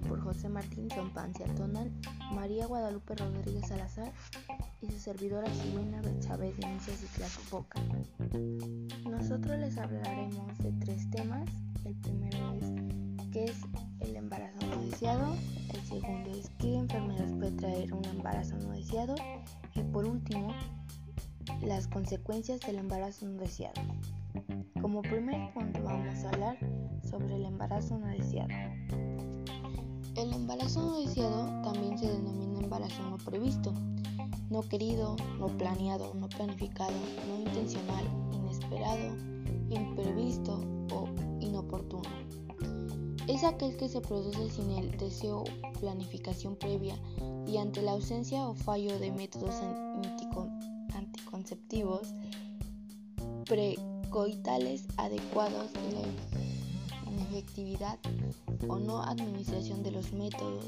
por José Martín Zompancia Tonal, María Guadalupe Rodríguez Salazar y su servidora Jimena Chávez de Inicias y Boca. Nosotros les hablaremos de tres temas. El primero es qué es el embarazo no deseado, el segundo es qué enfermedades puede traer un embarazo no deseado y por último las consecuencias del embarazo no deseado. Como primer punto vamos a hablar sobre el embarazo no deseado. El embarazo no deseado también se denomina embarazo no previsto, no querido, no planeado, no planificado, no intencional, inesperado, imprevisto o inoportuno. Es aquel que se produce sin el deseo o planificación previa y ante la ausencia o fallo de métodos anticonceptivos precoitales adecuados y la inefectividad o no administración de los métodos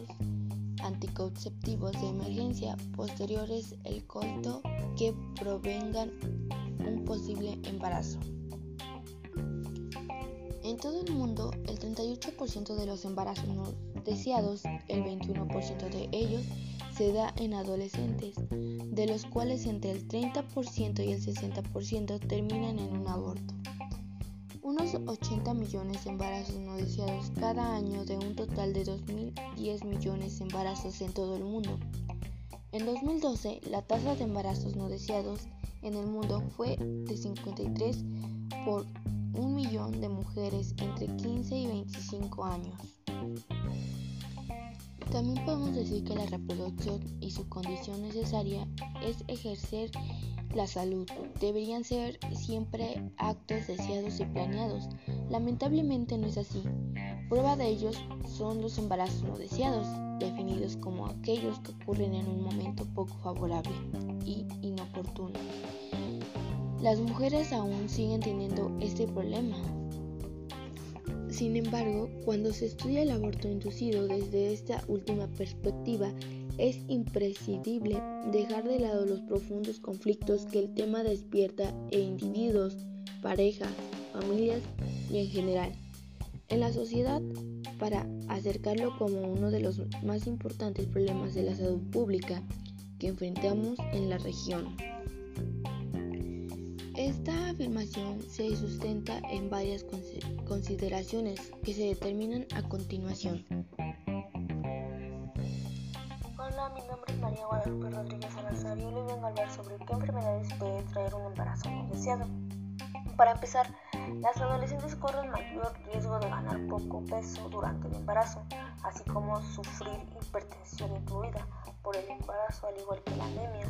anticonceptivos de emergencia posteriores el coito que provengan un posible embarazo. En todo el mundo, el 38% de los embarazos no deseados, el 21% de ellos se da en adolescentes, de los cuales entre el 30% y el 60% terminan en un aborto. Unos 80 millones de embarazos no deseados cada año de un total de 2.010 millones de embarazos en todo el mundo. En 2012, la tasa de embarazos no deseados en el mundo fue de 53 por un millón de mujeres entre 15 y 25 años. También podemos decir que la reproducción y su condición necesaria es ejercer la salud. Deberían ser siempre actos deseados y planeados. Lamentablemente no es así. Prueba de ellos son los embarazos no deseados, definidos como aquellos que ocurren en un momento poco favorable y inoportuno. Las mujeres aún siguen teniendo este problema, sin embargo, cuando se estudia el aborto inducido desde esta última perspectiva, es imprescindible dejar de lado los profundos conflictos que el tema despierta en individuos, parejas, familias y en general en la sociedad para acercarlo como uno de los más importantes problemas de la salud pública que enfrentamos en la región. Esta afirmación se sustenta en varias consideraciones que se determinan a continuación. María Guadalupe Rodríguez Salazar y hoy les vengo a hablar sobre qué enfermedades puede traer un embarazo no deseado. Para empezar, las adolescentes corren mayor riesgo de ganar poco peso durante el embarazo, así como sufrir hipertensión incluida por el embarazo, al igual que la anemia,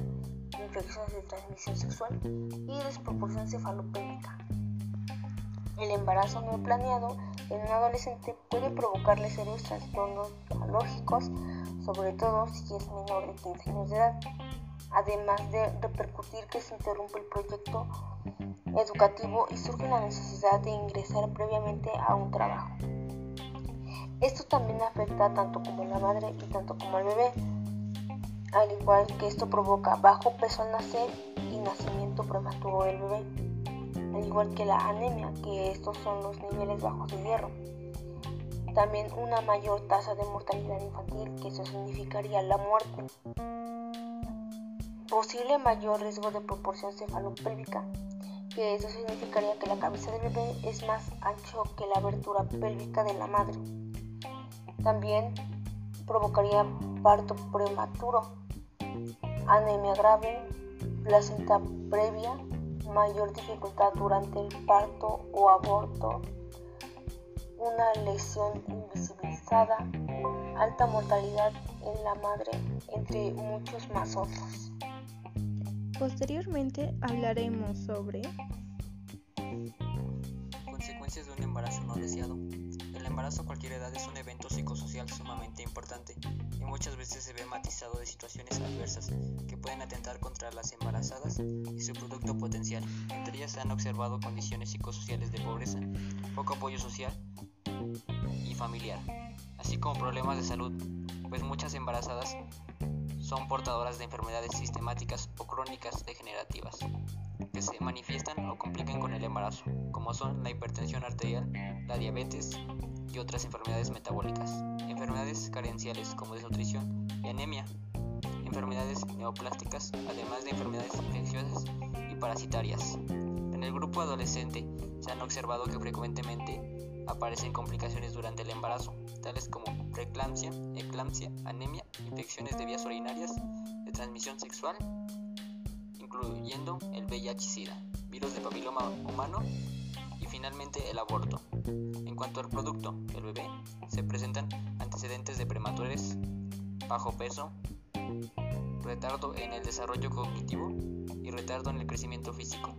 infecciones de transmisión sexual y desproporción cefalopédica. El embarazo no planeado en un adolescente puede provocarle serios trastornos biológicos, sobre todo si es menor de 15 años de edad, además de repercutir que se interrumpe el proyecto educativo y surge la necesidad de ingresar previamente a un trabajo. Esto también afecta tanto como a la madre y tanto como al bebé, al igual que esto provoca bajo peso al nacer y nacimiento prematuro del bebé, al igual que la anemia, que estos son los niveles bajos de hierro. También una mayor tasa de mortalidad infantil, que eso significaría la muerte. Posible mayor riesgo de proporción cefalopélvica, que eso significaría que la cabeza del bebé es más ancho que la abertura pélvica de la madre. También provocaría parto prematuro, anemia grave, placenta previa, mayor dificultad durante el parto o aborto, una lesión invisibilizada, alta mortalidad en la madre, entre muchos más otros. Posteriormente hablaremos sobre consecuencias de un embarazo no deseado. Embarazo a cualquier edad es un evento psicosocial sumamente importante y muchas veces se ve matizado de situaciones adversas que pueden atentar contra las embarazadas y su producto potencial. Entre ellas se han observado condiciones psicosociales de pobreza, poco apoyo social y familiar, así como problemas de salud, pues muchas embarazadas son portadoras de enfermedades sistemáticas o crónicas degenerativas que se manifiestan o complican con el embarazo, como son la hipertensión arterial, la diabetes, y otras enfermedades metabólicas, enfermedades carenciales como desnutrición y anemia, enfermedades neoplásticas, además de enfermedades infecciosas y parasitarias. En el grupo adolescente se han observado que frecuentemente aparecen complicaciones durante el embarazo, tales como preeclampsia, eclampsia, anemia, infecciones de vías urinarias, de transmisión sexual, incluyendo el VIH-Sida, virus de papiloma humano finalmente el aborto. En cuanto al producto, el bebé, se presentan antecedentes de prematures, bajo peso, retardo en el desarrollo cognitivo y retardo en el crecimiento físico.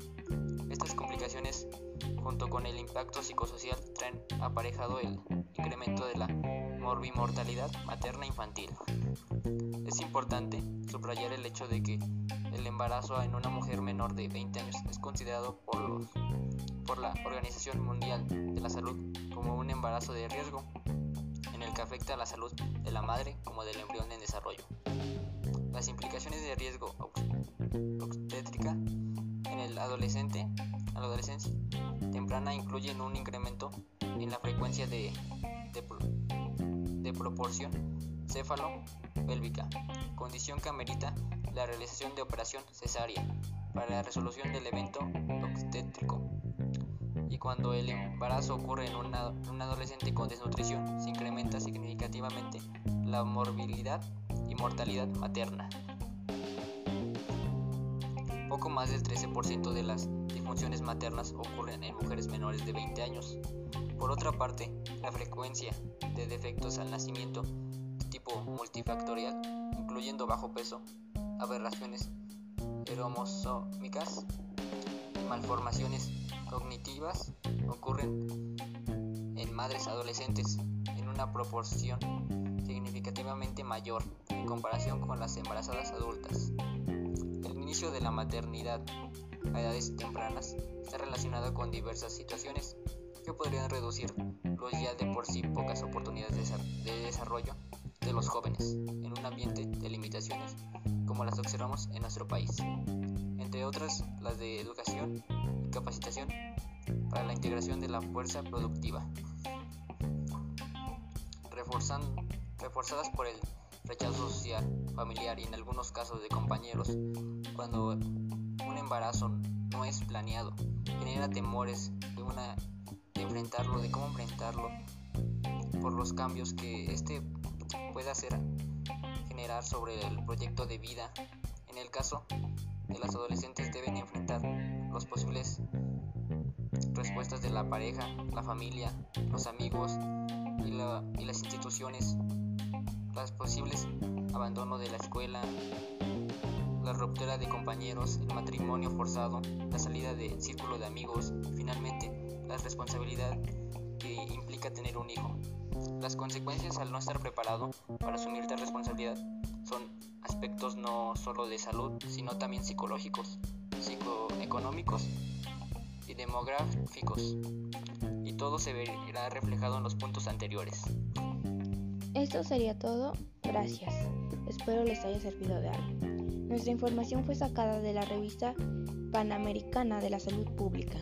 Estas complicaciones, junto con el impacto psicosocial, traen aparejado el incremento de la morbimortalidad materna infantil. Es importante subrayar el hecho de que el embarazo en una mujer menor de 20 años es considerado por, los, por la Organización Mundial de la Salud como un embarazo de riesgo, en el que afecta a la salud de la madre como del embrión en desarrollo. Las implicaciones de riesgo obstétrica en el adolescente, la adolescencia temprana incluyen un incremento en la frecuencia de, de, proporción céfalo-pélvica, condición que amerita la realización de operación cesárea para la resolución del evento obstétrico. Y cuando el embarazo ocurre en, un adolescente con desnutrición, se incrementa significativamente la morbilidad y mortalidad materna. Poco más del 13% de las disfunciones maternas ocurren en mujeres menores de 20 años. Por otra parte, la frecuencia de defectos al nacimiento tipo multifactorial, incluyendo bajo peso, aberraciones cromosómicas y malformaciones cognitivas, ocurren en madres adolescentes en una proporción significativamente mayor en comparación con las embarazadas adultas. El inicio de la maternidad a edades tempranas está relacionado con diversas situaciones que podrían reducir los ya de por sí pocas oportunidades de desarrollo de los jóvenes en un ambiente de limitaciones como las observamos en nuestro país, entre otras las de educación y capacitación para la integración de la fuerza productiva, reforzando reforzadas por el rechazo social, familiar y en algunos casos de compañeros. Cuando un embarazo no es planeado, genera temores de, una, de enfrentarlo, de cómo enfrentarlo, por los cambios que este puede hacer generar sobre el proyecto de vida. En el caso de las adolescentes deben enfrentar los posibles respuestas de la pareja, la familia, los amigos y, y las instituciones las posibles abandono de la escuela, la ruptura de compañeros, el matrimonio forzado, la salida del círculo de amigos finalmente la responsabilidad que implica tener un hijo. Las consecuencias al no estar preparado para asumir tal responsabilidad son aspectos no solo de salud, sino también psicológicos, psicoeconómicos y demográficos. Y todo se verá reflejado en los puntos anteriores. Esto sería todo. Gracias. Espero les haya servido de algo. Nuestra información fue sacada de la revista Panamericana de la Salud Pública.